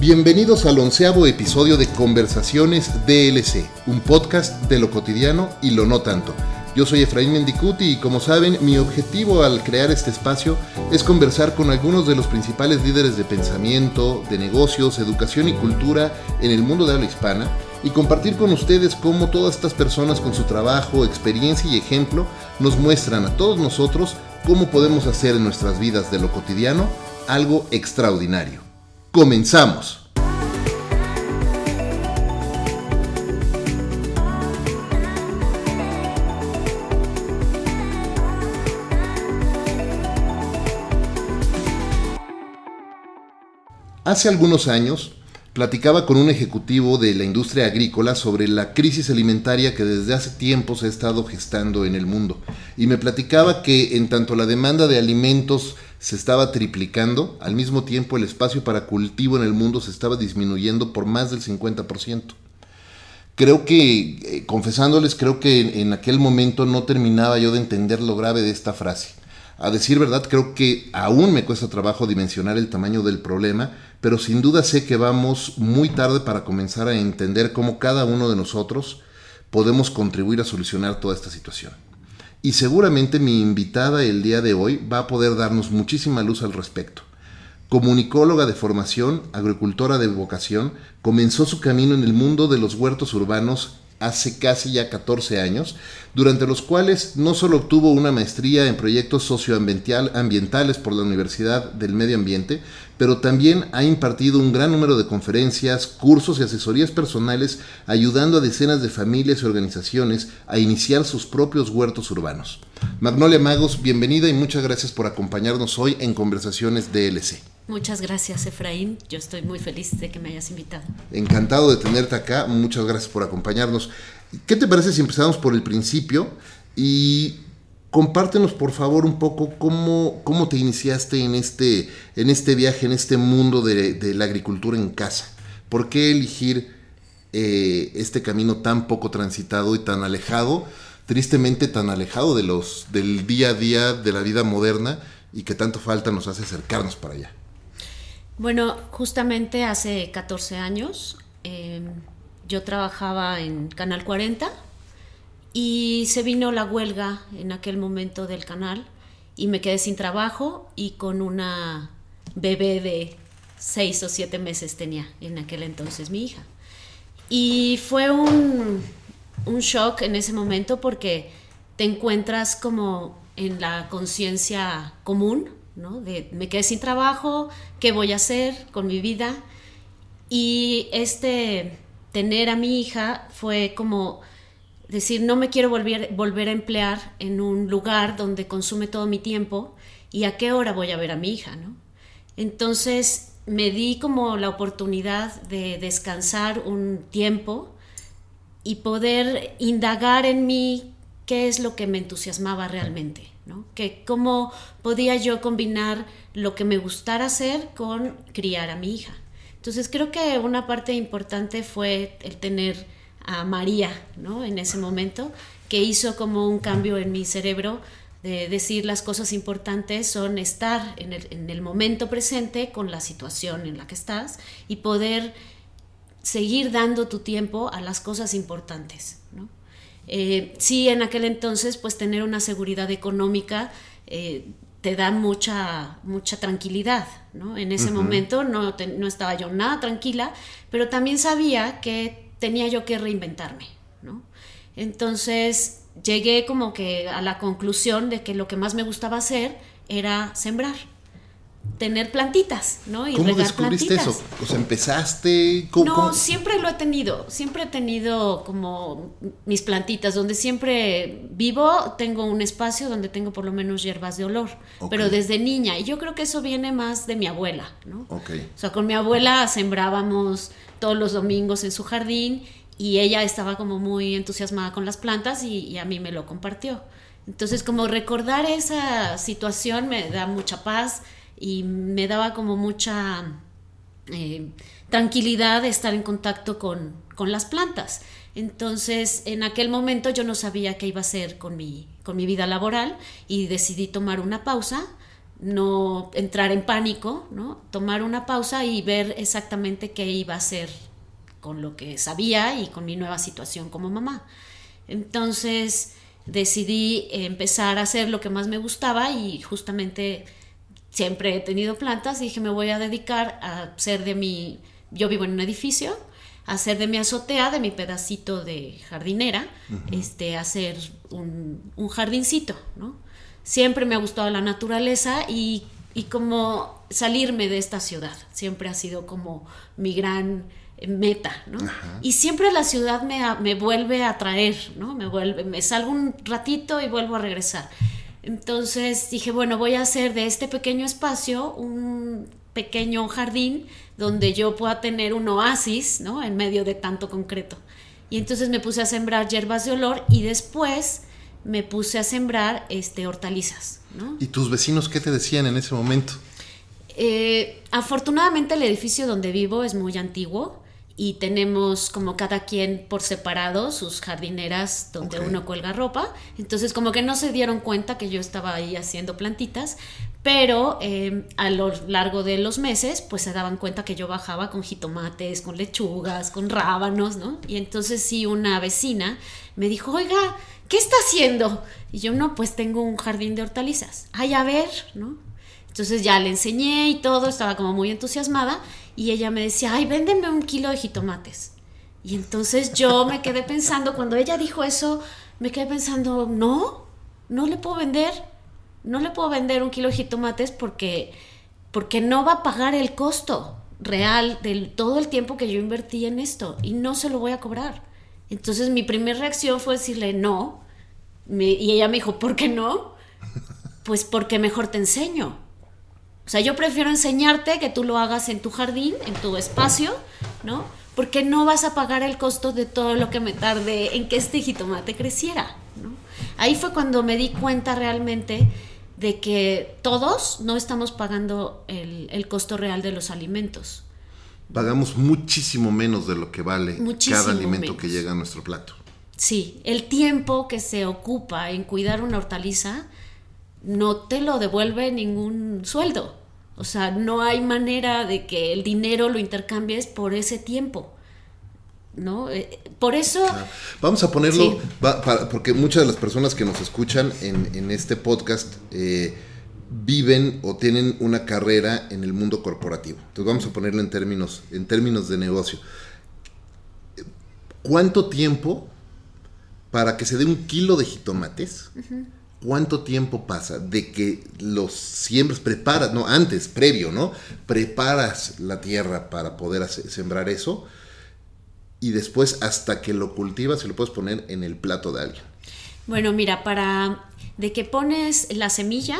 Bienvenidos al onceavo episodio de Conversaciones DLC, un podcast de lo cotidiano y lo no tanto. Yo soy Efraín Mendicuti y como saben, mi objetivo al crear este espacio es conversar con algunos de los principales líderes de pensamiento, de negocios, educación y cultura en el mundo de habla hispana y compartir con ustedes cómo todas estas personas con su trabajo, experiencia y ejemplo nos muestran a todos nosotros cómo podemos hacer en nuestras vidas de lo cotidiano algo extraordinario. Comenzamos. Hace algunos años platicaba con un ejecutivo de la industria agrícola sobre la crisis alimentaria que desde hace tiempo se ha estado gestando en el mundo. Y me platicaba que en tanto la demanda de alimentos se estaba triplicando, al mismo tiempo el espacio para cultivo en el mundo se estaba disminuyendo por más del 50%. Creo que, eh, confesándoles, creo que en, en aquel momento no terminaba yo de entender lo grave de esta frase. A decir verdad, creo que aún me cuesta trabajo dimensionar el tamaño del problema, pero sin duda sé que vamos muy tarde para comenzar a entender cómo cada uno de nosotros podemos contribuir a solucionar toda esta situación y seguramente mi invitada el día de hoy va a poder darnos muchísima luz al respecto. Comunicóloga de formación, agricultora de vocación, comenzó su camino en el mundo de los huertos urbanos hace casi ya 14 años, durante los cuales no solo obtuvo una maestría en proyectos socioambientales por la Universidad del Medio Ambiente, pero también ha impartido un gran número de conferencias, cursos y asesorías personales ayudando a decenas de familias y organizaciones a iniciar sus propios huertos urbanos. Magnolia Magos, bienvenida y muchas gracias por acompañarnos hoy en Conversaciones DLC. Muchas gracias, Efraín. Yo estoy muy feliz de que me hayas invitado. Encantado de tenerte acá. Muchas gracias por acompañarnos. ¿Qué te parece si empezamos por el principio? Y compártenos, por favor, un poco cómo, cómo te iniciaste en este, en este viaje, en este mundo de, la agricultura en casa. ¿Por qué elegir eh, este camino tan poco transitado y tan alejado, tristemente tan alejado de los, del día a día de la vida moderna y que tanto falta nos hace acercarnos para allá? Bueno, justamente hace 14 años em, yo trabajaba en Canal 40 y se vino la huelga en aquel momento del canal y me quedé sin trabajo y con una bebé de 6 o 7 meses tenía en aquel entonces mi hija. Y fue un, un shock en ese momento porque te encuentras como en la conciencia común me quedé sin trabajo, ¿qué voy a hacer con mi vida? Y este tener a mi hija fue como decir, no me quiero volver, volver a emplear en un lugar donde consume todo mi tiempo y a qué hora voy a ver a mi hija, ¿no? Entonces me di como la oportunidad de descansar un tiempo y poder indagar en mí qué es lo que me entusiasmaba realmente. Que cómo podía yo combinar lo que me gustara hacer con criar a mi hija. Entonces creo que una parte importante fue el tener a María, ¿no? En ese momento, que hizo como un cambio en mi cerebro de decir las cosas importantes son estar en el, en el momento presente con la situación en la que estás y poder seguir dando tu tiempo a las cosas importantes. Eh, sí, en aquel entonces, pues tener una seguridad económica eh, te da mucha, mucha tranquilidad, ¿no? En ese momento no, no estaba yo nada tranquila, pero también sabía que tenía yo que reinventarme, ¿no? Entonces llegué como que a la conclusión de que lo que más me gustaba hacer era sembrar tener plantitas, ¿no? Y ¿Cómo descubriste eso? O sea, empezaste. no, siempre lo he tenido. Siempre he tenido como mis plantitas, donde siempre vivo, tengo un espacio donde tengo por lo menos hierbas de olor. Pero desde niña. Y yo creo que eso viene más de mi abuela, ¿no? Ok. O sea, con mi abuela sembrábamos todos los domingos en su jardín y ella estaba como muy entusiasmada con las plantas y, y a mí me lo compartió. Entonces, como recordar esa situación me da mucha paz y me daba como mucha eh, tranquilidad estar en contacto con, las plantas. Entonces, en aquel momento yo no sabía qué iba a hacer con mi, con mi vida laboral y decidí tomar una pausa, no entrar en pánico, ¿no? Tomar una pausa y ver exactamente qué iba a hacer con lo que sabía y con mi nueva situación como mamá. Entonces decidí empezar a hacer lo que más me gustaba y justamente siempre he tenido plantas y dije me voy a dedicar a hacer de mi, yo vivo en un edificio, a hacer de mi azotea, de mi pedacito de jardinera, este, hacer un, un jardincito, ¿no? Siempre me ha gustado la naturaleza y, y como salirme de esta ciudad, siempre ha sido como mi gran meta, ¿no? Y siempre la ciudad me, me, vuelve a atraer, ¿no? Me vuelve, me salgo un ratito y vuelvo a regresar. Entonces dije, bueno, voy a hacer de este pequeño espacio un pequeño jardín donde yo pueda tener un oasis, ¿no? En medio de tanto concreto. Y entonces me puse a sembrar hierbas de olor y después me puse a sembrar este, hortalizas, ¿no? ¿Y tus vecinos qué te decían en ese momento? Eh, afortunadamente el edificio donde vivo es muy antiguo y tenemos como cada quien por separado sus jardineras donde uno cuelga ropa. Entonces como que no se dieron cuenta que yo estaba ahí haciendo plantitas, pero eh, a lo largo de los meses pues se daban cuenta que yo bajaba con jitomates, con lechugas, con rábanos, ¿no? Y entonces sí una vecina me dijo, oiga, ¿qué está haciendo? Y yo no, pues tengo un jardín de hortalizas. Ay, a ver, ¿no? Entonces ya le enseñé y todo, estaba como muy entusiasmada y ella me decía, ay, véndeme un kilo de jitomates. Y entonces yo me quedé pensando, cuando ella dijo eso, me quedé pensando, no, no le puedo vender, no le puedo vender un kilo de jitomates porque, porque no va a pagar el costo real de todo el tiempo que yo invertí en esto y no se lo voy a cobrar. Entonces mi primera reacción fue decirle no. y ella me dijo, ¿por qué no? Pues porque mejor te enseño. O sea, yo prefiero enseñarte que tú lo hagas en tu jardín, en tu espacio, ¿no? Porque no vas a pagar el costo de todo lo que me tardé en que este jitomate creciera, ¿no? Ahí fue cuando me di cuenta realmente de que todos no estamos pagando el, costo real de los alimentos. Pagamos muchísimo menos de lo que vale cada alimento que llega a nuestro plato. Sí, el tiempo que se ocupa en cuidar una hortaliza no te lo devuelve ningún sueldo. O sea, no hay manera de que el dinero lo intercambies por ese tiempo. ¿No? Eh, por eso... Vamos a ponerlo, porque muchas de las personas que nos escuchan en, este podcast eh, viven o tienen una carrera en el mundo corporativo. Entonces vamos a ponerlo en términos, en términos de negocio. ¿Cuánto tiempo para que se dé un kilo de jitomates? ¿Cuánto tiempo pasa de que los siembras, preparas, no, antes, previo, ¿no? Preparas la tierra para poder sembrar eso y después hasta que lo cultivas y lo puedes poner en el plato de alguien. Bueno, mira, para de que pones la semilla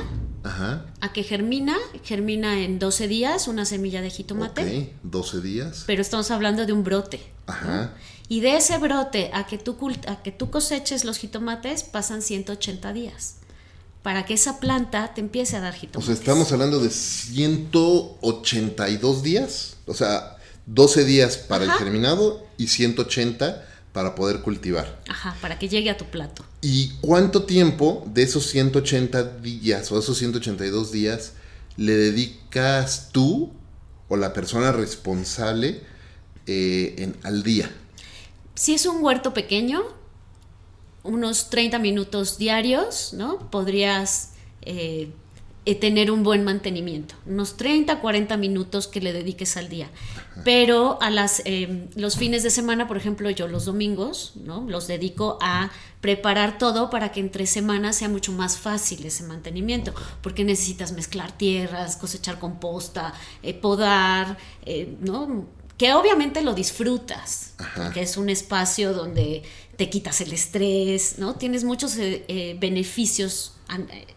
a que germina, germina en 12 días una semilla de jitomate. Ok, 12 días. Pero estamos hablando de un brote. Ajá. Y de ese brote a que, tú, a que tú coseches los jitomates pasan 180 días para que esa planta te empiece a dar jitomates. O sea, estamos hablando de 182 días, o sea, 12 días para el germinado y 180 para poder cultivar. Ajá, para que llegue a tu plato. ¿Y cuánto tiempo de esos 180 días o esos 182 días le dedicas tú o la persona responsable eh, en, al día? Si es un huerto pequeño, unos 30 minutos diarios, ¿no? Podrías eh, eh, tener un buen mantenimiento. Unos 30, 40 minutos que le dediques al día. Pero a las, em, los fines de semana, por ejemplo, yo los domingos, ¿no? Los dedico a preparar todo para que entre semanas sea mucho más fácil ese mantenimiento. Porque necesitas mezclar tierras, cosechar composta, eh, podar, ¿no? Que obviamente lo disfrutas, que es un espacio donde te quitas el estrés, ¿no? Tienes muchos eh, eh, beneficios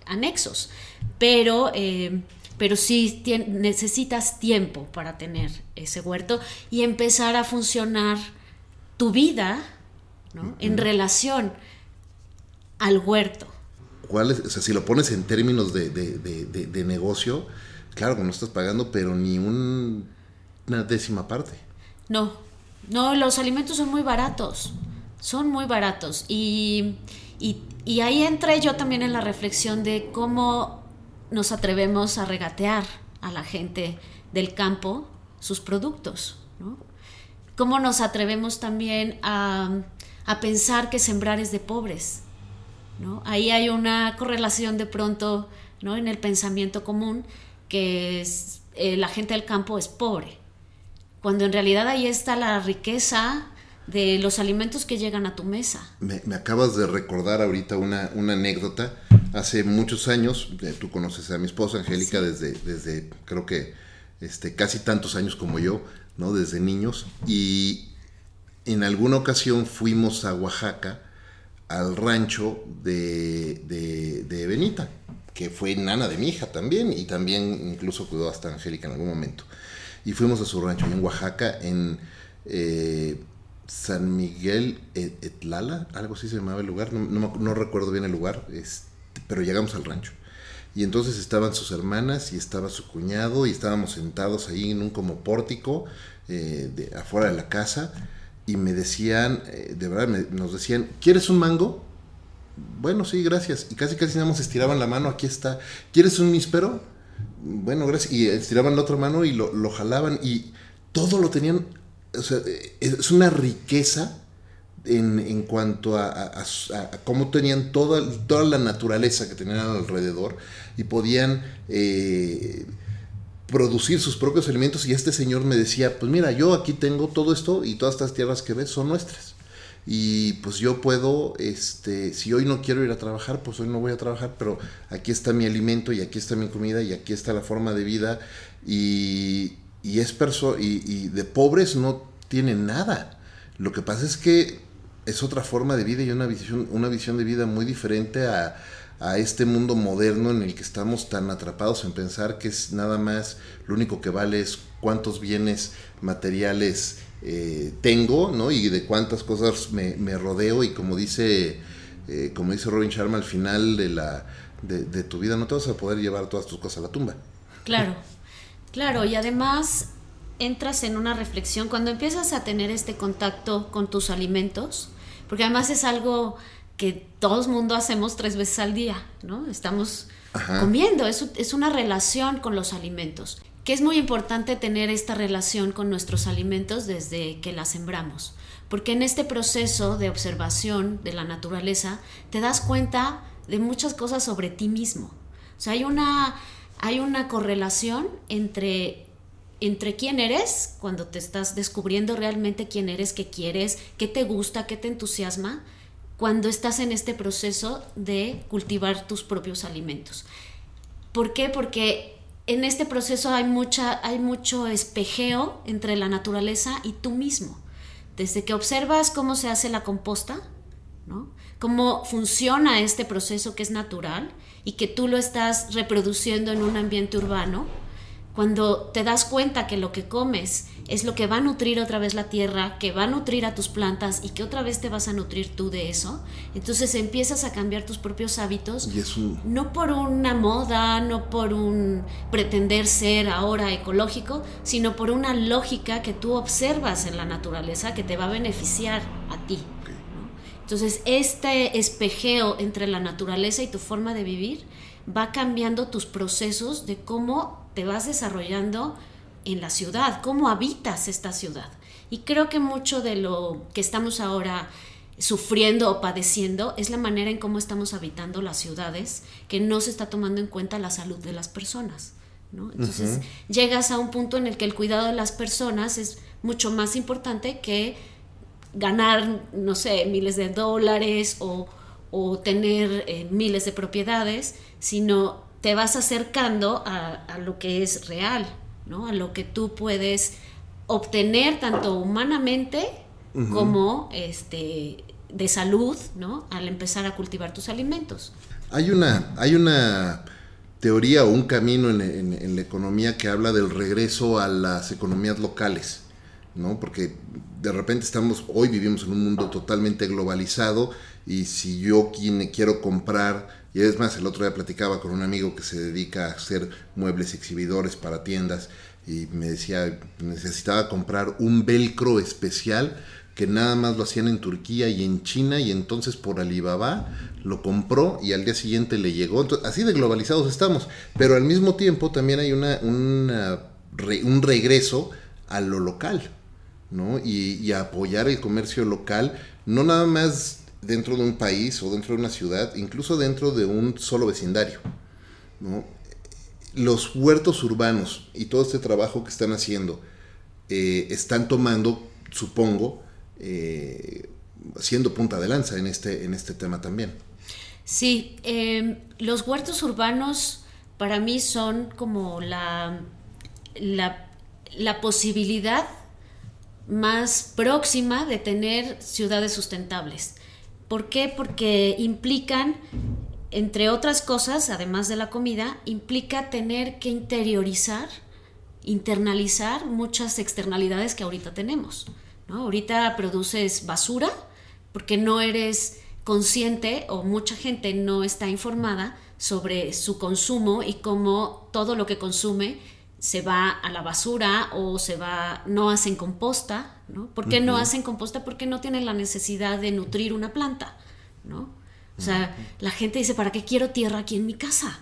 anexos, pero, eh, pero sí necesitas tiempo para tener ese huerto y empezar a funcionar tu vida en relación al huerto. ¿Cuál es? O sea, si lo pones en términos de, de negocio, claro que no estás pagando, pero ni un una décima parte. No, no, los alimentos son muy baratos, son muy baratos. Y, y, ahí entré yo también en la reflexión de cómo nos atrevemos a regatear a la gente del campo sus productos? ¿no? ¿Cómo nos atrevemos también a, a, pensar que sembrar es de pobres? ¿no? Ahí hay una correlación de pronto ¿no? en el pensamiento común que es, eh, la gente del campo es pobre, cuando en realidad ahí está la riqueza de los alimentos que llegan a tu mesa. Me, acabas de recordar ahorita una, una, anécdota. Hace muchos años, eh, tú conoces a mi esposa Angélica desde, desde creo que este, casi tantos años como yo, ¿no? Desde niños. Y en alguna ocasión fuimos a Oaxaca al rancho de, de, de Benita, que fue nana de mi hija también, y también incluso cuidó hasta Angélica en algún momento. Y fuimos a su rancho en Oaxaca, en eh, San Miguel Etlala, algo así se llamaba el lugar, no, no, recuerdo bien el lugar, pero llegamos al rancho. Y entonces estaban sus hermanas y estaba su cuñado y estábamos sentados ahí en un como pórtico eh, de, afuera de la casa y me decían, eh, de verdad, nos decían, ¿quieres un mango? Bueno, sí, gracias. Y casi casi nada más estiraban la mano, aquí está. ¿Quieres un mispero? Bueno, gracias. Y estiraban la otra mano y lo, lo jalaban y todo lo tenían, o sea, es una riqueza en, en cuanto a, cómo tenían toda, toda la naturaleza que tenían alrededor y podían eh, producir sus propios alimentos. Y este señor me decía, pues mira, yo aquí tengo todo esto y todas estas tierras que ves son nuestras. Y pues yo puedo, este, si hoy no quiero ir a trabajar, pues hoy no voy a trabajar, pero aquí está mi alimento y aquí está mi comida y aquí está la forma de vida. Y, y es perso y, y de pobres no tienen nada. Lo que pasa es que es otra forma de vida y una visión, una visión de vida muy diferente a, a este mundo moderno en el que estamos tan atrapados en pensar que es nada más lo único que vale es cuántos bienes materiales eh, tengo, ¿no? Y de cuántas cosas me, me rodeo y como dice, eh, como dice Robin Sharma al final de, la, de, de, tu vida, no te vas a poder llevar todas tus cosas a la tumba. Claro, claro, y además entras en una reflexión cuando empiezas a tener este contacto con tus alimentos, porque además es algo que todo el mundo hacemos tres veces al día, ¿no? Estamos comiendo, es, es una relación con los alimentos, que es muy importante tener esta relación con nuestros alimentos desde que la sembramos, porque en este proceso de observación de la naturaleza te das cuenta de muchas cosas sobre ti mismo. O sea, hay una, hay una correlación entre entre quién eres, cuando te estás descubriendo realmente quién eres, qué quieres, qué te gusta, qué te entusiasma, cuando estás en este proceso de cultivar tus propios alimentos. ¿Por qué? Porque en este proceso hay, mucha, hay mucho espejeo entre la naturaleza y tú mismo. Desde que observas cómo se hace la composta, ¿no? cómo funciona este proceso que es natural y que tú lo estás reproduciendo en un ambiente urbano, cuando te das cuenta que lo que comes es lo que va a nutrir otra vez la tierra, que va a nutrir a tus plantas y que otra vez te vas a nutrir tú de eso, entonces empiezas a cambiar tus propios hábitos, no por una moda, no por un pretender ser ahora ecológico, sino por una lógica que tú observas en la naturaleza que te va a beneficiar a ti. Entonces, este espejeo entre la naturaleza y tu forma de vivir va cambiando tus procesos de cómo te vas desarrollando en la ciudad, cómo habitas esta ciudad. Y creo que mucho de lo que estamos ahora sufriendo o padeciendo es la manera en cómo estamos habitando las ciudades, que no se está tomando en cuenta la salud de las personas. Entonces llegas a un punto en el que el cuidado de las personas es mucho más importante que ganar, no sé, miles de dólares o, tener eh, miles de propiedades, sino te vas acercando a, lo que es real, ¿no? A lo que tú puedes obtener tanto humanamente como este, de salud, ¿no? Al empezar a cultivar tus alimentos. Hay una, hay una teoría o un camino en, la economía que habla del regreso a las economías locales, ¿no? Porque de repente estamos, hoy vivimos en un mundo totalmente globalizado y si yo quien quiero comprar y es más, el otro día platicaba con un amigo que se dedica a hacer muebles exhibidores para tiendas y me decía, necesitaba comprar un velcro especial que nada más lo hacían en Turquía y en China y entonces por Alibaba lo compró y al día siguiente le llegó. así de globalizados estamos, pero al mismo tiempo también hay una, un regreso a lo local, ¿no? Y, y, a apoyar el comercio local, no nada más dentro de un país o dentro de una ciudad, incluso dentro de un solo vecindario. Los huertos urbanos y todo este trabajo que están haciendo eh, están tomando, supongo, eh, siendo punta de lanza en este, en este tema también. Sí, em, los huertos urbanos para mí son como la, la posibilidad más próxima de tener ciudades sustentables. ¿Por qué? Porque implican, entre otras cosas, además de la comida, implica tener que interiorizar, internalizar muchas externalidades que ahorita tenemos. Ahorita produces basura porque no eres consciente o mucha gente no está informada sobre su consumo y cómo todo lo que consume se va a la basura o se va, no hacen composta, ¿no? ¿Por qué no hacen composta? Porque no tienen la necesidad de nutrir una planta, ¿no? O sea, la gente dice, ¿para qué quiero tierra aquí en mi casa?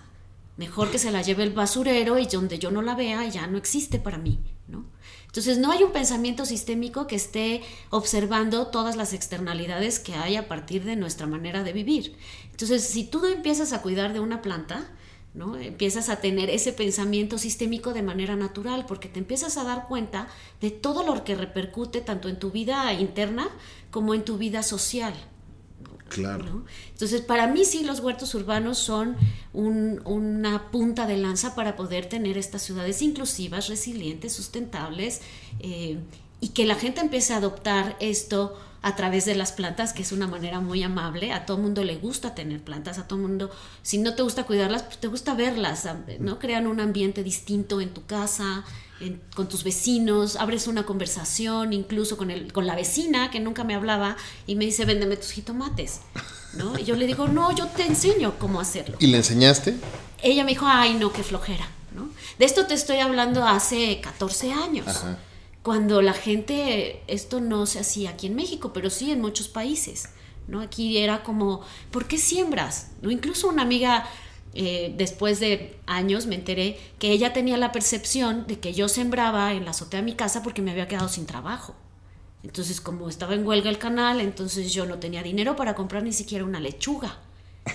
Mejor que se la lleve el basurero y donde yo no la vea ya no existe para mí, ¿no? Entonces no hay un pensamiento sistémico que esté observando todas las externalidades que hay a partir de nuestra manera de vivir. Entonces si tú empiezas a cuidar de una planta, ¿no? Empiezas a tener ese pensamiento sistémico de manera natural porque te empiezas a dar cuenta de todo lo que repercute tanto en tu vida interna como en tu vida social. Claro. Entonces, para mí sí los huertos urbanos son una punta de lanza para poder tener estas ciudades inclusivas, resilientes, sustentables eh, y que la gente empiece a adoptar esto a través de las plantas, que es una manera muy amable. A todo mundo le gusta tener plantas, a todo mundo, si no te gusta cuidarlas, pues te gusta verlas, ¿no? Crean un ambiente distinto en tu casa, con tus vecinos, abres una conversación incluso con, el, con la vecina que nunca me hablaba y me dice, véndeme tus jitomates. ¿no? Y yo le digo, no, yo te enseño cómo hacerlo. ¿Y le enseñaste? Ella me dijo, ay, no, qué flojera. ¿no? De esto te estoy hablando hace 14 años. Cuando la gente, esto no se hacía aquí en México, pero sí en muchos países. ¿no? Aquí era como, ¿por qué siembras? ¿no? Incluso una amiga eh, después de años me enteré que ella tenía la percepción de que yo sembraba en la azotea de mi casa porque me había quedado sin trabajo. Entonces, como estaba en huelga el canal, entonces yo no tenía dinero para comprar ni siquiera una lechuga.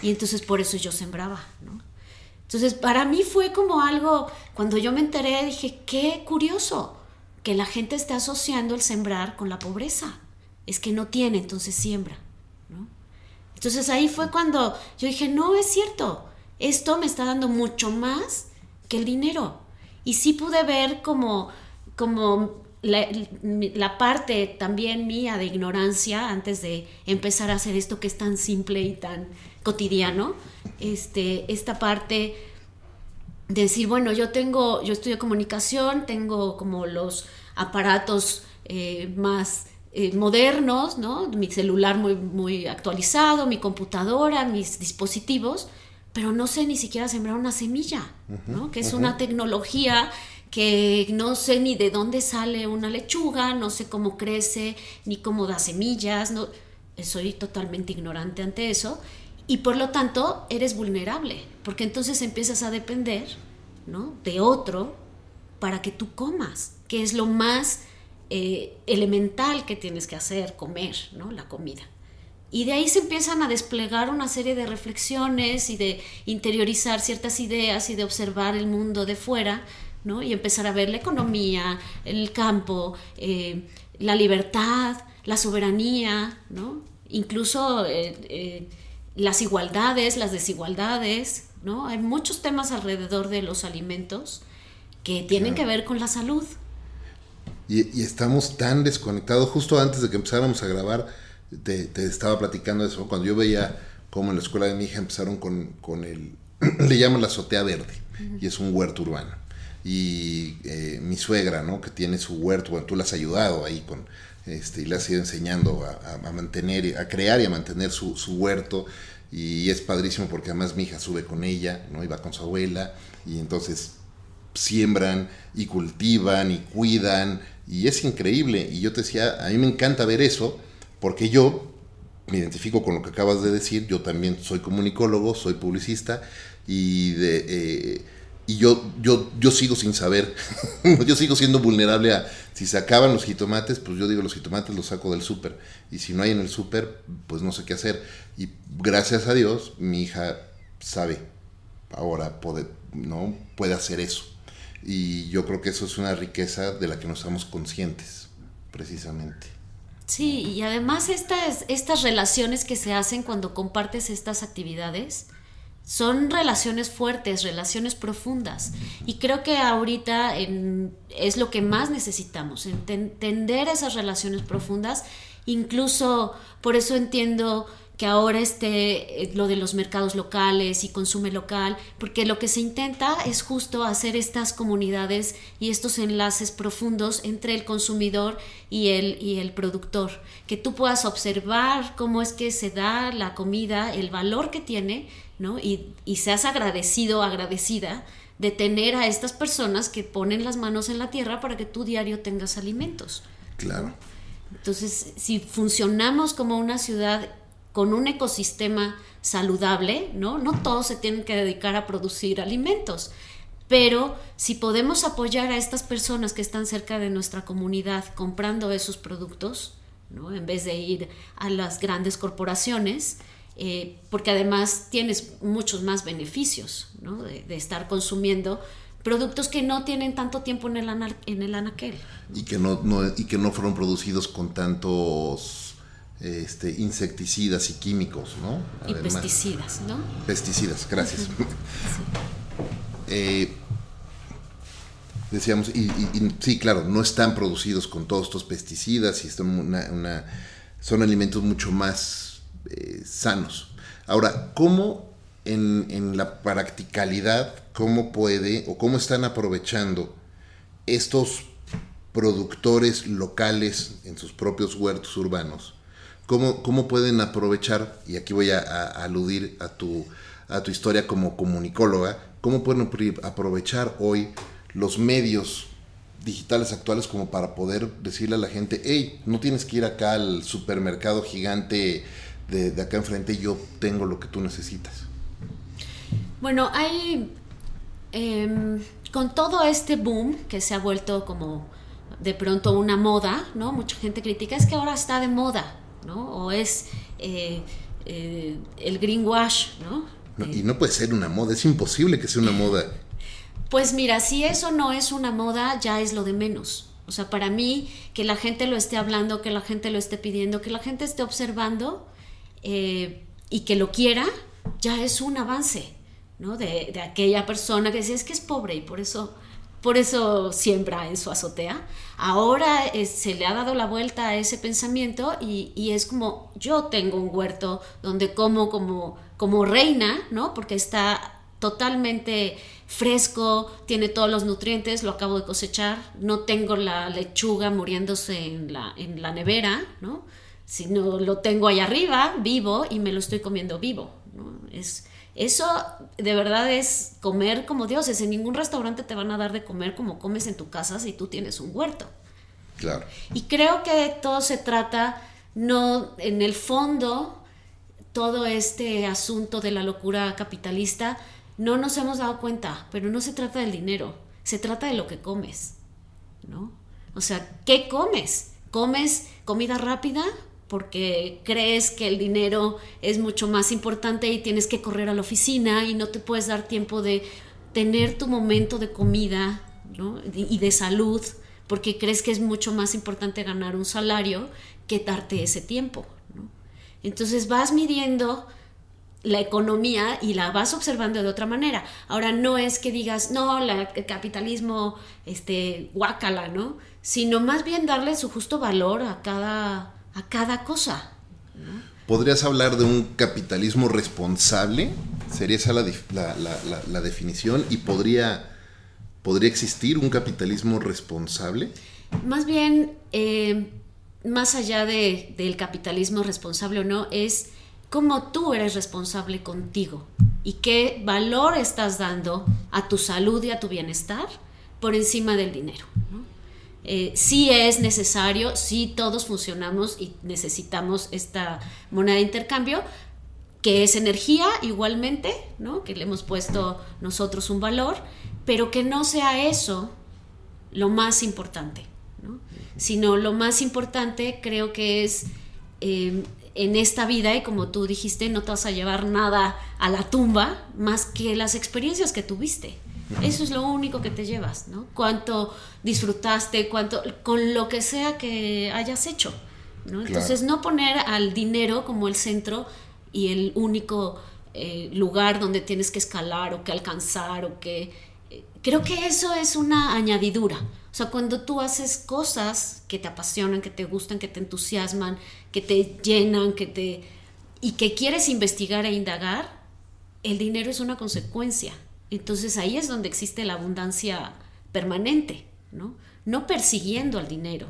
Y entonces por eso yo sembraba, ¿no? Entonces, para mí fue como algo, cuando yo me enteré, dije, qué curioso que la gente esté asociando el sembrar con la pobreza. Es que no tiene, entonces siembra. Entonces ahí fue cuando yo dije, no, es cierto, esto me está dando mucho más que el dinero. Y sí pude ver como, como la, parte también mía de ignorancia antes de empezar a hacer esto que es tan simple y tan cotidiano, este, esta parte decir, bueno, yo tengo, yo estudio comunicación, tengo como los aparatos eh, más eh, modernos, ¿no? Mi celular muy, muy actualizado, mi computadora, mis dispositivos, pero no sé ni siquiera sembrar una semilla, ¿no? Que es una tecnología que no sé ni de dónde sale una lechuga, no sé cómo crece, ni cómo da semillas, no, soy totalmente ignorante ante eso y por lo tanto eres vulnerable, porque entonces empiezas a depender ¿no? de otro para que tú comas, que es lo más eh, elemental que tienes que hacer, comer, ¿no? la comida. Y de ahí se empiezan a desplegar una serie de reflexiones y de interiorizar ciertas ideas y de observar el mundo de fuera, ¿no? Y empezar a ver la economía, el campo, eh, la libertad, la soberanía, ¿no? Incluso eh, las igualdades, las desigualdades, ¿no? Hay muchos temas alrededor de los alimentos que tienen que ver con la salud. Y, y, estamos tan desconectados, justo antes de que empezáramos a grabar, te, estaba platicando eso, cuando yo veía cómo en la escuela de mi hija empezaron con, con el, le llaman la azotea verde, y es un huerto urbano. Y eh, mi suegra, ¿no? Que tiene su huerto, bueno, tú la has ayudado ahí con, este, y le has ido enseñando a, mantener, a crear y a mantener su, su, huerto. Y es padrísimo porque además mi hija sube con ella, ¿no? Y va con su abuela, y entonces siembran y cultivan y cuidan Y es increíble. Y yo te decía, a mí me encanta ver eso, porque yo me identifico con lo que acabas de decir. Yo también soy comunicólogo, soy publicista y de... Eh, y yo, yo, yo sigo sin saber, yo sigo siendo vulnerable a, si se acaban los jitomates, pues yo digo los jitomates los saco del súper, y si no hay en el súper, pues no sé qué hacer. Y gracias a Dios, mi hija sabe, ahora puede, ¿no? puede hacer eso. Y yo creo que eso es una riqueza de la que no estamos conscientes, precisamente. Sí, y además estas, estas relaciones que se hacen cuando compartes estas actividades, son relaciones fuertes, relaciones profundas. Y creo que ahorita es lo que más necesitamos, entender esas relaciones profundas. Incluso por eso entiendo que ahora esté eh, lo de los mercados locales y consume local, porque lo que se intenta es justo hacer estas comunidades y estos enlaces profundos entre el consumidor y el, y el productor, que tú puedas observar cómo es que se da la comida, el valor que tiene, ¿no? Y, y seas agradecido, agradecida de tener a estas personas que ponen las manos en la tierra para que tú diario tengas alimentos. Claro. Entonces, si funcionamos como una ciudad con un ecosistema saludable, ¿no? No todos se tienen que dedicar a producir alimentos, pero si podemos apoyar a estas personas que están cerca de nuestra comunidad comprando esos productos, ¿no? En vez de ir a las grandes corporaciones, eh, porque además tienes muchos más beneficios, ¿no? de, estar consumiendo productos que no tienen tanto tiempo en el, en el anaquel. Y que no, no, y que no fueron producidos con tantos este, insecticidas y químicos, ¿no? y pesticidas, ¿no? Pesticidas, gracias. Eh, decíamos, y, sí, claro, no están producidos con todos estos pesticidas y son alimentos mucho más eh, sanos. Ahora, ¿cómo en, en, la practicalidad, cómo puede o cómo están aprovechando estos productores locales en sus propios huertos urbanos cómo, pueden aprovechar, y aquí voy a, aludir a tu, a tu historia como comunicóloga, cómo pueden aprovechar hoy los medios digitales actuales como para poder decirle a la gente, hey, no tienes que ir acá al supermercado gigante de, acá enfrente, yo tengo lo que tú necesitas. Bueno, hay, em, con todo este boom que se ha vuelto como de pronto una moda, ¿no? Mucha gente critica, es que ahora está de moda ¿no? O es eh, eh, el greenwash, ¿no? y no puede ser una moda, es imposible que sea una moda. Pues mira, si eso no es una moda, ya es lo de menos. O sea, para mí, que la gente lo esté hablando, que la gente lo esté pidiendo, que la gente esté observando eh, y que lo quiera, ya es un avance, ¿no? De, de aquella persona que dice, es que es pobre y por eso por eso siembra en su azotea. Ahora eh, se le ha dado la vuelta a ese pensamiento y, es como yo tengo un huerto donde como como, como reina, ¿no? Porque está totalmente fresco, tiene todos los nutrientes, lo acabo de cosechar, no tengo la lechuga muriéndose en la, en la nevera, ¿no? Sino lo tengo ahí arriba, vivo, y me lo estoy comiendo vivo, ¿no? Es, eso de verdad es comer como dioses. En ningún restaurante te van a dar de comer como comes en tu casa si tú tienes un huerto. Claro. Y creo que todo se trata, no, en el fondo, todo este asunto de la locura capitalista, no nos hemos dado cuenta, pero no se trata del dinero, se trata de lo que comes, ¿no? O sea, ¿qué comes? ¿Comes comida rápida? Porque crees que el dinero es mucho más importante y tienes que correr a la oficina y no te puedes dar tiempo de tener tu momento de comida y de salud, porque crees que es mucho más importante ganar un salario que darte ese tiempo. Entonces vas midiendo la economía y la vas observando de otra manera. Ahora no es que digas, no, el capitalismo, este, guácala, ¿no? Sino más bien darle su justo valor a cada a cada cosa. ¿Podrías hablar de un capitalismo responsable? ¿Sería esa la, definición? ¿Y podría, podría existir un capitalismo responsable? Más bien, eh, más allá de, del capitalismo responsable o no, es cómo tú eres responsable contigo y qué valor estás dando a tu salud y a tu bienestar por encima del dinero. Eh, sí es necesario, sí todos funcionamos y necesitamos esta moneda de intercambio, que es energía igualmente, ¿no? que le hemos puesto nosotros un valor, pero que no sea eso lo más importante, ¿no? sino lo más importante creo que es eh, en esta vida, y como tú dijiste, no te vas a llevar nada a la tumba más que las experiencias que tuviste. Eso es lo único que te llevas, ¿no? Cuánto disfrutaste, cuánto, con lo que sea que hayas hecho, ¿no? Entonces, no poner al dinero como el centro y el único eh, lugar donde tienes que escalar o que alcanzar o que... Eh, creo que eso es una añadidura. O sea, cuando tú haces cosas que te apasionan, que te gustan, que te entusiasman, que te llenan, que te... y que quieres investigar e indagar, el dinero es una consecuencia. Entonces ahí es donde existe la abundancia permanente, ¿no? No persiguiendo al dinero,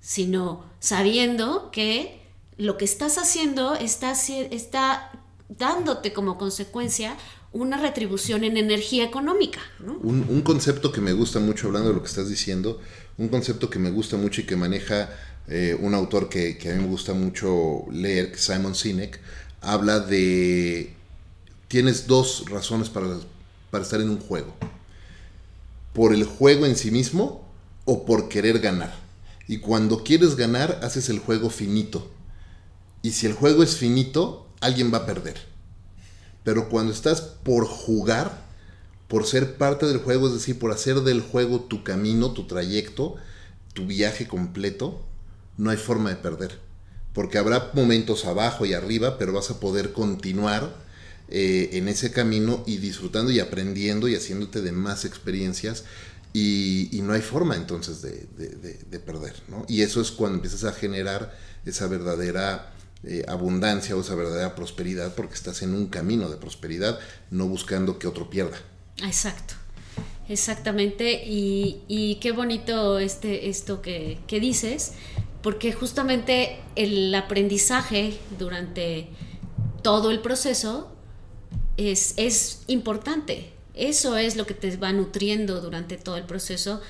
sino sabiendo que lo que estás haciendo está, está dándote como consecuencia una retribución en energía económica. Un, concepto que me gusta mucho, hablando de lo que estás diciendo, un concepto que me gusta mucho y que maneja eh, un autor que, a mí me gusta mucho leer, Simon Sinek, habla de, tienes dos razones para, para estar en un juego. Por el juego en sí mismo o por querer ganar. Y cuando quieres ganar, haces el juego finito y si el juego es finito, alguien va a perder. Pero cuando estás por jugar, por ser parte del juego, es decir, por hacer del juego tu camino, tu trayecto, tu viaje completo, no hay forma de perder. Porque habrá momentos abajo y arriba, pero vas a poder continuar eh, en ese camino y disfrutando y aprendiendo y haciéndote de más experiencias. Y, no hay forma entonces de, de perder. ¿no? Y eso es cuando empiezas a generar esa verdadera eh, abundancia o esa verdadera prosperidad porque estás en un camino de prosperidad, no buscando que otro pierda. Exacto. Exactamente, y, qué bonito este, esto que, dices, porque justamente el aprendizaje durante todo el proceso es, es importante. Eso es lo que te va nutriendo durante todo el proceso,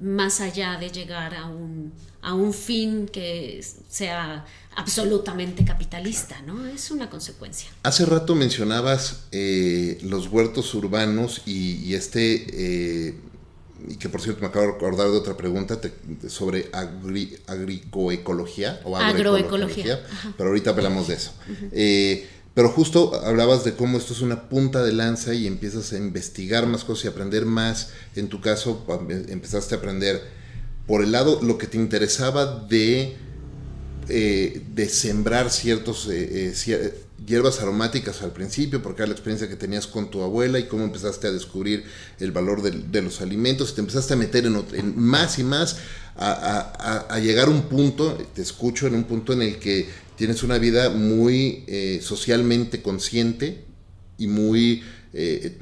más allá de llegar a un, a un fin que sea absolutamente capitalista, ¿no? Es una consecuencia. Hace rato mencionabas eh, los huertos urbanos y, este, eh, y que por cierto me acabo de acordar de otra pregunta sobre agricoecología o agroecología, pero ahorita hablamos de eso. Eh, pero justo hablabas de cómo esto es una punta de lanza y empiezas a investigar más cosas y aprender más. En tu caso, empezaste a aprender por el lado lo que te interesaba de eh, de sembrar ciertos eh, eh, hierbas aromáticas al principio, porque era la experiencia que tenías con tu abuela y cómo empezaste a descubrir el valor de, los alimentos, y te empezaste a meter en, más y más a, llegar a un punto, te escucho en un punto en el que tienes una vida muy socialmente consciente y muy,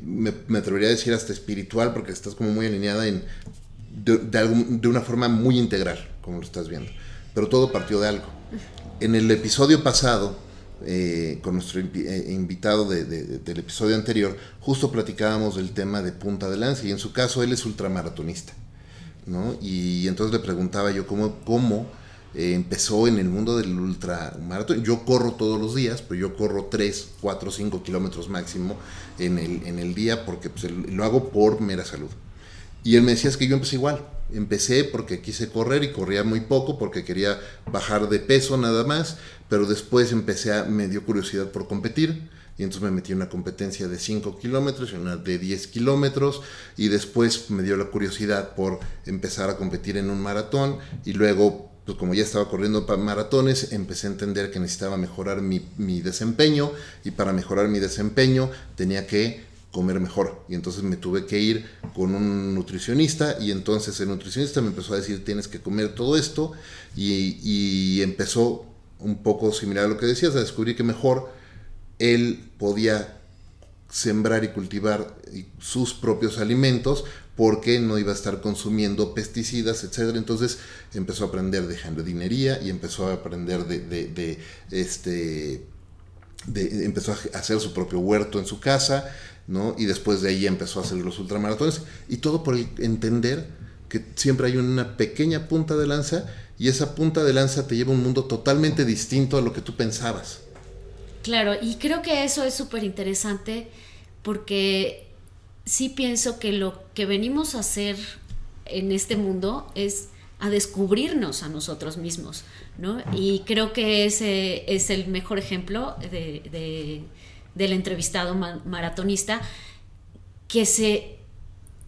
me, atrevería a decir hasta espiritual, porque estás como muy alineada en, de, de una forma muy integral, como lo estás viendo. Pero todo partió de algo en el episodio pasado, eh, con nuestro eh, invitado del episodio anterior, justo platicábamos del tema de punta de lanza y en su caso él es ultramaratonista. ¿no? Y entonces le preguntaba yo cómo, cómo eh, empezó en el mundo del ultramaratón. Yo corro todos los días, pero yo corro 3, 4, 5 kilómetros máximo en el, en el día porque pues, lo hago por mera salud. Y él me decía es que yo empecé igual empecé porque quise correr y corría muy poco porque quería bajar de peso nada más, pero después empecé a, me dio curiosidad por competir y entonces me metí en una competencia de 5 kilómetros y una de 10 kilómetros y después me dio la curiosidad por empezar a competir en un maratón y luego pues como ya estaba corriendo maratones, empecé a entender que necesitaba mejorar mi, mi desempeño y para mejorar mi desempeño tenía que comer mejor. Y entonces me tuve que ir con un nutricionista y entonces el nutricionista me empezó a decir tienes que comer todo esto y, empezó un poco similar a lo que decías, a descubrir que mejor él podía sembrar y cultivar sus propios alimentos porque no iba a estar consumiendo pesticidas, etc. Entonces empezó a aprender de jardinería y empezó a aprender de, de este... De, empezó a hacer su propio huerto en su casa, ¿no? Y después de ahí empezó a hacer los ultramaratones y todo por entender que siempre hay una pequeña punta de lanza y esa punta de lanza te lleva a un mundo totalmente distinto a lo que tú pensabas. Claro, y creo que eso es súper interesante porque sí pienso que lo que venimos a hacer en este mundo es a descubrirnos a nosotros mismos, ¿no? Y creo que ese es el mejor ejemplo de, del entrevistado maratonista que se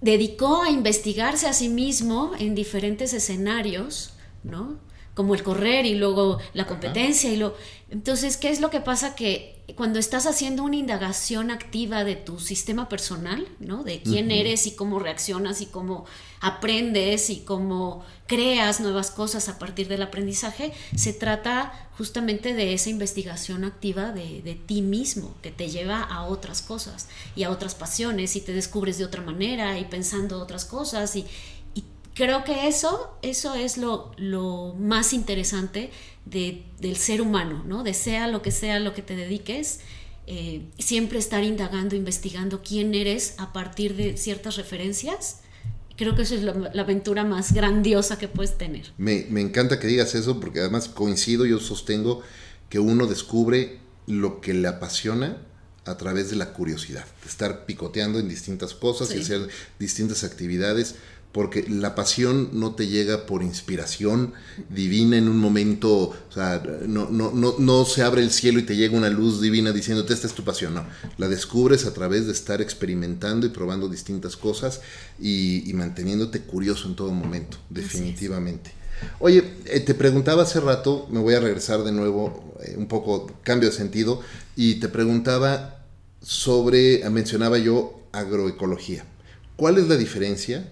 dedicó a investigarse a sí mismo en diferentes escenarios, ¿no? Como el correr y luego la competencia y lo... Entonces, ¿qué es lo que pasa? Que cuando estás haciendo una indagación activa de tu sistema personal, ¿no? De quién eres y cómo reaccionas y cómo aprendes y cómo creas nuevas cosas a partir del aprendizaje, se trata justamente de esa investigación activa de, de, ti mismo, que te lleva a otras cosas y a otras pasiones y te descubres de otra manera y pensando otras cosas y, y creo que eso, eso es lo, lo más interesante del ser humano, ¿no? De sea lo que sea lo que te dediques, eh, siempre estar indagando, investigando quién eres a partir de ciertas referencias. Creo que eso es la, aventura más grandiosa que puedes tener. Me, me encanta que digas eso porque además coincido, yo sostengo que uno descubre lo que le apasiona a través de la curiosidad, de estar picoteando en distintas cosas y hacer distintas actividades porque la pasión no te llega por inspiración divina en un momento, o sea, no, no, no, no, se abre el cielo y te llega una luz divina diciéndote esta es tu pasión, no, la descubres a través de estar experimentando y probando distintas cosas y, manteniéndote curioso en todo momento, definitivamente. Oye, eh, te preguntaba hace rato, me voy a regresar de nuevo, eh, un poco cambio de sentido, y te preguntaba sobre, mencionaba yo agroecología. ¿Cuál es la diferencia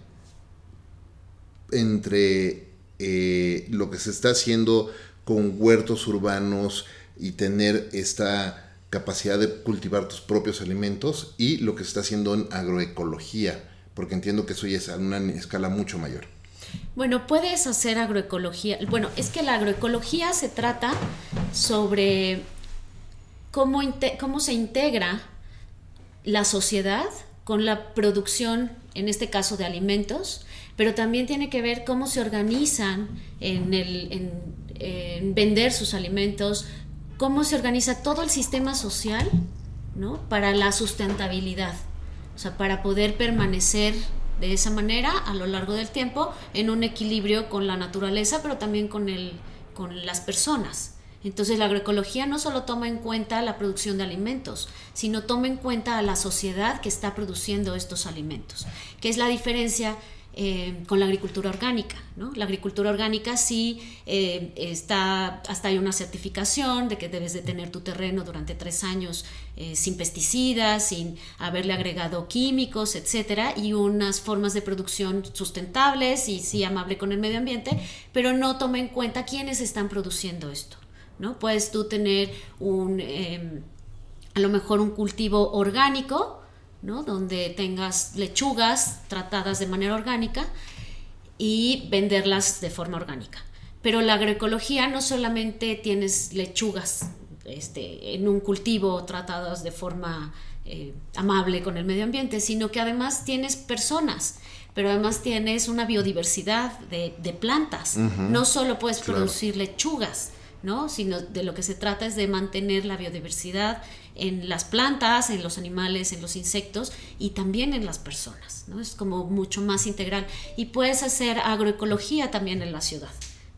entre eh, lo que se está haciendo con huertos urbanos y tener esta capacidad de cultivar tus propios alimentos y lo que se está haciendo en agroecología, porque entiendo que eso ya es a una escala mucho mayor. Bueno, puedes hacer agroecología. Bueno, es que la agroecología se trata sobre cómo, cómo se integra la sociedad con la producción, en este caso de alimentos, pero también tiene que ver cómo se organizan en, el, en, vender sus alimentos, cómo se organiza todo el sistema social ¿no? para la sustentabilidad, o sea, para poder permanecer de esa manera a lo largo del tiempo en un equilibrio con la naturaleza, pero también con, el, con las personas. Entonces la agroecología no solo toma en cuenta la producción de alimentos, sino toma en cuenta a la sociedad que está produciendo estos alimentos, que es la diferencia eh, con la agricultura orgánica. ¿no? La agricultura orgánica sí eh, está, hasta hay una certificación de que debes de tener tu terreno durante tres años eh, sin pesticidas, sin haberle agregado químicos, etcétera, y unas formas de producción sustentables y sí amable con el medio ambiente, pero no toma en cuenta quiénes están produciendo esto. ¿no? Puedes tú tener un, em, a lo mejor un cultivo orgánico, donde tengas lechugas tratadas de manera orgánica y venderlas de forma orgánica. Pero la agroecología no solamente tienes lechugas este, en un cultivo tratadas de forma eh, amable con el medio ambiente, sino que además tienes personas, pero además tienes una biodiversidad de, plantas. No solo puedes producir lechugas, ¿no? sino de lo que se trata es de mantener la biodiversidad en las plantas, en los animales, en los insectos y también en las personas. ¿no? Es como mucho más integral. Y puedes hacer agroecología también en la ciudad.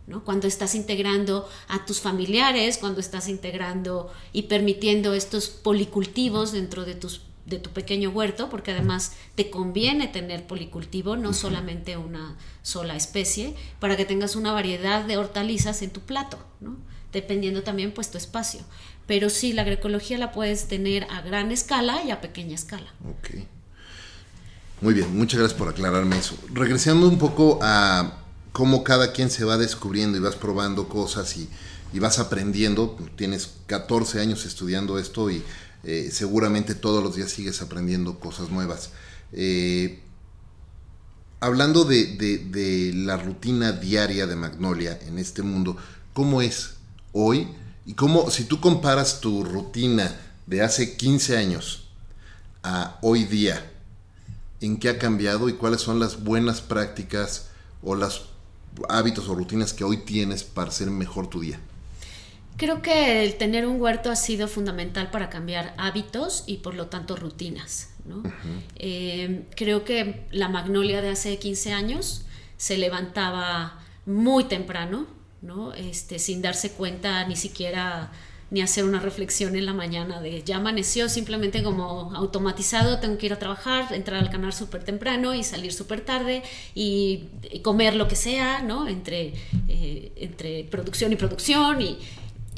¿no? Cuando estás integrando a tus familiares, cuando estás integrando y permitiendo estos policultivos dentro de tus de tu pequeño huerto, porque además te conviene tener policultivo, no solamente una sola especie, para que tengas una variedad de hortalizas en tu plato, ¿no? dependiendo también pues tu espacio. Pero sí, la agroecología la puedes tener a gran escala y a pequeña escala. Ok. Muy bien, muchas gracias por aclararme eso. Regresando un poco a cómo cada quien se va descubriendo y vas probando cosas y, vas aprendiendo. Tienes 14 años estudiando esto y eh, seguramente todos los días sigues aprendiendo cosas nuevas. Eh, hablando de, la rutina diaria de Magnolia en este mundo, ¿cómo es hoy? Y cómo, si tú comparas tu rutina de hace 15 años a hoy día, ¿en qué ha cambiado y cuáles son las buenas prácticas o los hábitos o rutinas que hoy tienes para hacer mejor tu día? Creo que el tener un huerto ha sido fundamental para cambiar hábitos y por lo tanto rutinas. Eh, creo que la magnolia de hace 15 años se levantaba muy temprano, ¿no? este, sin darse cuenta ni siquiera ni hacer una reflexión en la mañana de ya amaneció, simplemente como automatizado, tengo que ir a trabajar, entrar al canal súper temprano y salir súper tarde y, comer lo que sea, ¿no? Entre, eh, entre producción y producción y,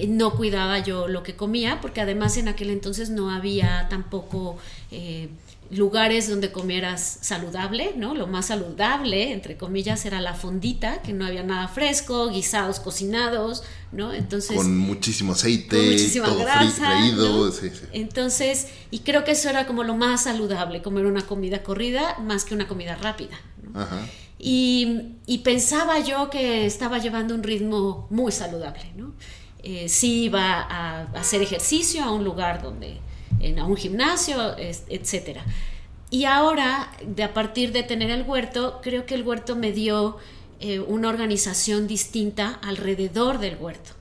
no cuidaba yo lo que comía, porque además en aquel entonces no había tampoco eh, lugares donde comieras saludable, ¿no? Lo más saludable, entre comillas, era la fondita, que no había nada fresco, guisados cocinados, ¿no? Entonces... Con muchísimo aceite, todo grasa, Entonces, y creo que eso era como lo más saludable, comer una comida corrida más que una comida rápida. Y, y, pensaba yo que estaba llevando un ritmo muy saludable, ¿no? Eh, sí iba a, hacer ejercicio a un lugar donde, en, a un gimnasio, etcétera. Y ahora, de, a partir de tener el huerto, creo que el huerto me dio eh, una organización distinta alrededor del huerto,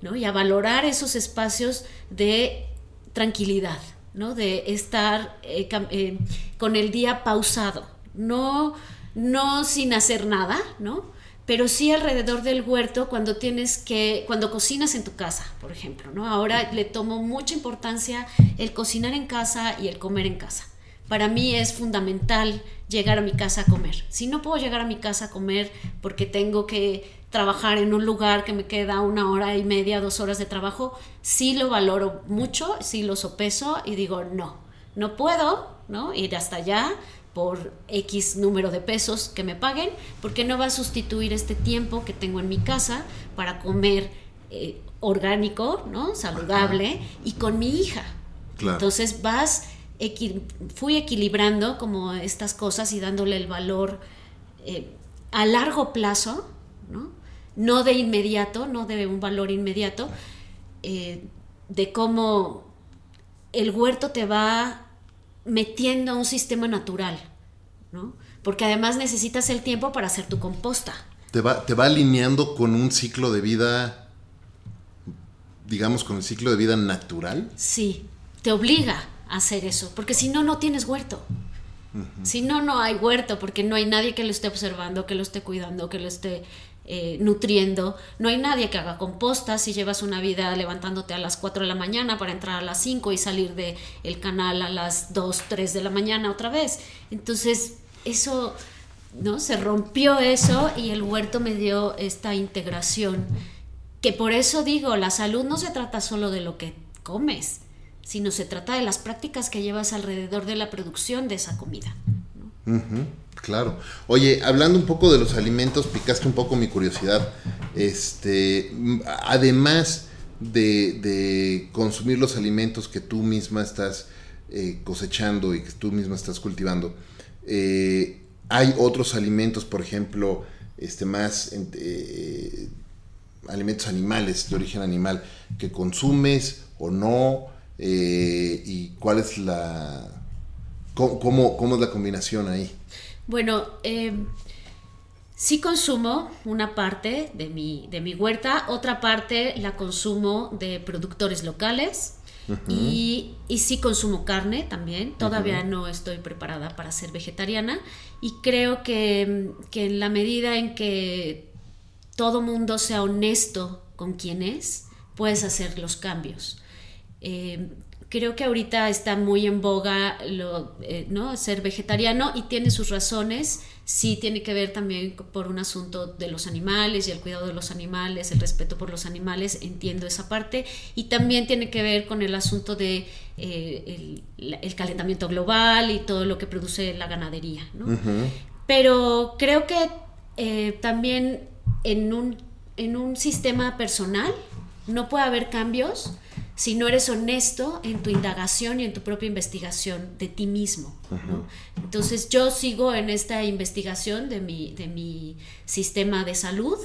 ¿no? Y a valorar esos espacios de tranquilidad, ¿no? De estar eh, con el día pausado, no, no sin hacer nada, ¿no? Pero sí alrededor del huerto cuando tienes que, cuando cocinas en tu casa, por ejemplo, ¿no? Ahora le tomo mucha importancia el cocinar en casa y el comer en casa. Para mí es fundamental llegar a mi casa a comer. Si no puedo llegar a mi casa a comer porque tengo que trabajar en un lugar que me queda una hora y media, dos horas de trabajo, sí lo valoro mucho, sí lo sopeso y digo, no, no puedo, ¿no? Ir hasta allá, por X número de pesos que me paguen, porque no va a sustituir este tiempo que tengo en mi casa para comer eh, orgánico, ¿no? Saludable y con mi hija. Entonces vas, fui equilibrando como estas cosas y dándole el valor eh, a largo plazo, ¿no? No de inmediato, no de un valor inmediato, eh, de cómo el huerto te va metiendo a un sistema natural, ¿no? Porque además necesitas el tiempo para hacer tu composta. Te va, te va alineando con un ciclo de vida, digamos, con el ciclo de vida natural. Sí, te obliga a hacer eso, porque si no, no tienes huerto. Si no, no hay huerto, porque no hay nadie que lo esté observando, que lo esté cuidando, que lo esté eh, nutriendo. No hay nadie que haga composta si llevas una vida levantándote a las 4 de la mañana para entrar a las 5 y salir del el canal a las 2, 3 de la mañana otra vez. Entonces, eso, ¿no? Se rompió eso y el huerto me dio esta integración. Que por eso digo, la salud no se trata solo de lo que comes, sino se trata de las prácticas que llevas alrededor de la producción de esa comida. Claro. Oye, hablando un poco de los alimentos, picaste un poco mi curiosidad. Este, además de, consumir los alimentos que tú misma estás eh, cosechando y que tú misma estás cultivando, eh, hay otros alimentos, por ejemplo, este, más eh, alimentos animales, de origen animal, que consumes o no, y cuál es la, cómo, cómo es la combinación ahí. Bueno, eh, sí consumo una parte de mi, de mi huerta, otra parte la consumo de productores locales. y, y, sí consumo carne también. Todavía no estoy preparada para ser vegetariana. Y creo que, en la medida en que todo mundo sea honesto con quien es, puedes hacer los cambios. Eh, creo que ahorita está muy en boga lo, eh, ¿no? ser vegetariano y tiene sus razones. Sí tiene que ver también por un asunto de los animales y el cuidado de los animales, el respeto por los animales, entiendo esa parte. Y también tiene que ver con el asunto de eh, el, calentamiento global y todo lo que produce la ganadería. Pero creo que eh, también en un, en un sistema personal no puede haber cambios si no eres honesto en tu indagación y en tu propia investigación de ti mismo. Entonces yo sigo en esta investigación de mi, de mi sistema de salud.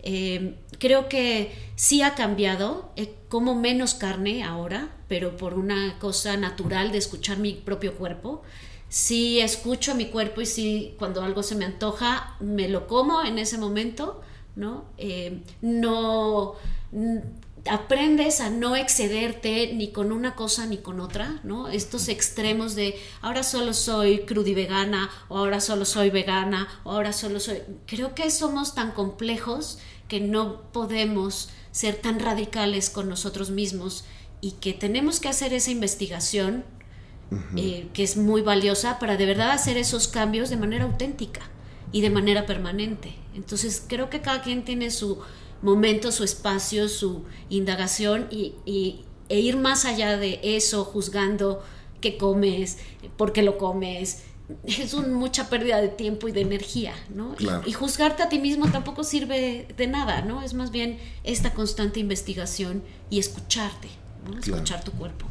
Eh, creo que sí ha cambiado, eh, como menos carne ahora, pero por una cosa natural de escuchar mi propio cuerpo. sí escucho mi cuerpo y sí cuando algo se me antoja, me lo como en ese momento, ¿no? Eh, no aprendes a no excederte ni con una cosa ni con otra, ¿no? Estos extremos de ahora solo soy crudivegana o ahora solo soy vegana o ahora solo soy... Creo que somos tan complejos que no podemos ser tan radicales con nosotros mismos y que tenemos que hacer esa investigación eh, que es muy valiosa para de verdad hacer esos cambios de manera auténtica y de manera permanente. Entonces creo que cada quien tiene su momento, su espacio, su indagación y, e ir más allá de eso, juzgando qué comes, por qué lo comes. Es mucha pérdida de tiempo y de energía, ¿no? Y, juzgarte a ti mismo tampoco sirve de nada, ¿no? Es más bien esta constante investigación y escucharte, Escuchar tu cuerpo.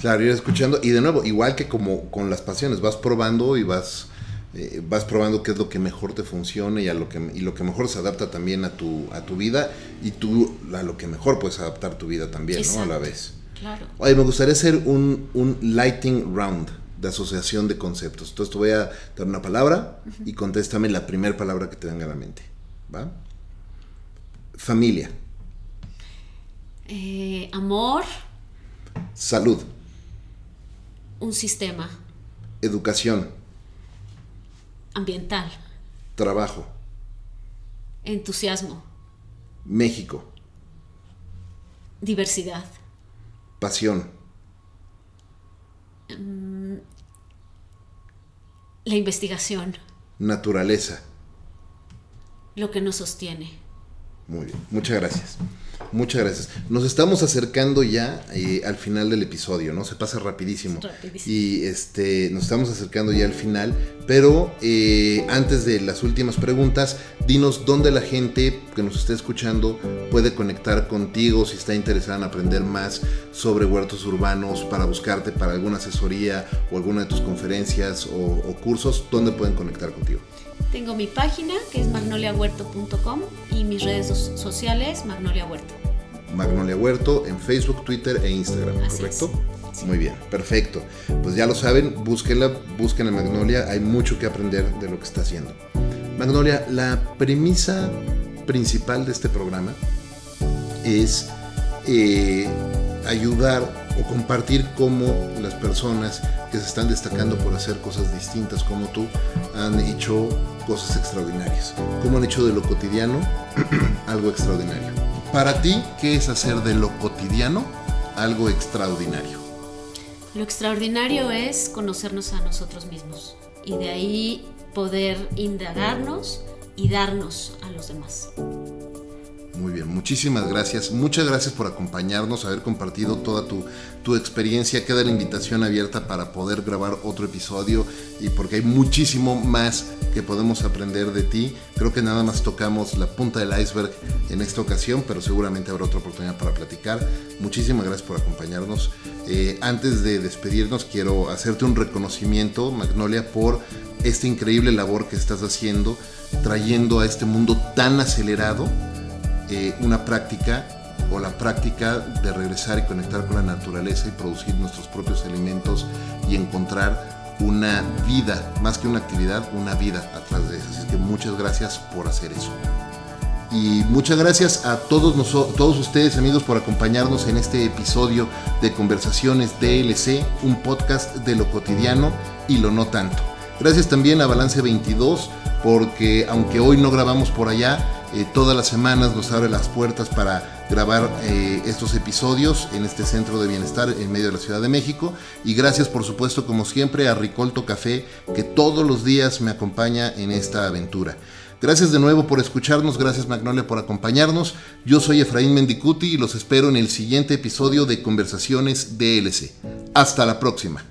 Claro, ir escuchando. Y de nuevo, igual que como con las pasiones, vas probando y vas eh, vas probando qué es lo que mejor te funciona y, a lo que, y lo que mejor se adapta también a tu, a tu vida y tú a lo que mejor puedes adaptar tu vida también, ¿no? A la vez. Claro. Oye, me gustaría hacer un, un lighting round de asociación de conceptos. Entonces te voy a dar una palabra y contéstame la primera palabra que te venga a la mente. ¿Va? Familia. Eh, amor. Salud. Un sistema. Educación ambiental. Trabajo. Entusiasmo. México. Diversidad. Pasión. Mm, la investigación. Naturaleza. Lo que nos sostiene. Muy bien, muchas gracias. Muchas gracias. Nos estamos acercando ya eh, al final del episodio, ¿no? Se pasa rapidísimo. Y este, nos estamos acercando ya al final. Pero eh, antes de las últimas preguntas, dinos dónde la gente que nos esté escuchando puede conectar contigo si está interesada en aprender más sobre huertos urbanos, para buscarte para alguna asesoría o alguna de tus conferencias o, o cursos. ¿Dónde pueden conectar contigo? Tengo mi página que es magnoliahuerto.com y mis redes sociales Magnolia Huerto. Magnolia Huerto en Facebook, Twitter e Instagram, ¿correcto? Muy bien, perfecto. Pues ya lo saben, búsquenla, busquen a Magnolia, hay mucho que aprender de lo que está haciendo. Magnolia, la premisa principal de este programa es eh, ayudar o compartir cómo las personas que se están destacando por hacer cosas distintas como tú han hecho cosas extraordinarias, cómo han hecho de lo cotidiano algo extraordinario. Para ti, ¿qué es hacer de lo cotidiano algo extraordinario? Lo extraordinario es conocernos a nosotros mismos y de ahí poder indagarnos y darnos a los demás. Muy bien, muchísimas gracias. Muchas gracias por acompañarnos, haber compartido toda tu, tu, experiencia. Queda la invitación abierta para poder grabar otro episodio y porque hay muchísimo más que podemos aprender de ti. Creo que nada más tocamos la punta del iceberg en esta ocasión, pero seguramente habrá otra oportunidad para platicar. Muchísimas gracias por acompañarnos. Eh, antes de despedirnos, quiero hacerte un reconocimiento, Magnolia, por esta increíble labor que estás haciendo, trayendo a este mundo tan acelerado eh, una práctica o la práctica de regresar y conectar con la naturaleza y producir nuestros propios alimentos y encontrar una vida, más que una actividad, una vida atrás de eso. Así que muchas gracias por hacer eso. Y muchas gracias a todos, todos ustedes amigos por acompañarnos en este episodio de Conversaciones DLC, un podcast de lo cotidiano y lo no tanto. Gracias también a Balance 22 porque aunque hoy no grabamos por allá, eh, todas las semanas nos abre las puertas para grabar eh, estos episodios en este centro de bienestar en medio de la Ciudad de México. Y gracias por supuesto como siempre a Ricolto Café que todos los días me acompaña en esta aventura. Gracias de nuevo por escucharnos, gracias Magnolia por acompañarnos. Yo soy Efraín Mendicuti y los espero en el siguiente episodio de Conversaciones DLC. Hasta la próxima.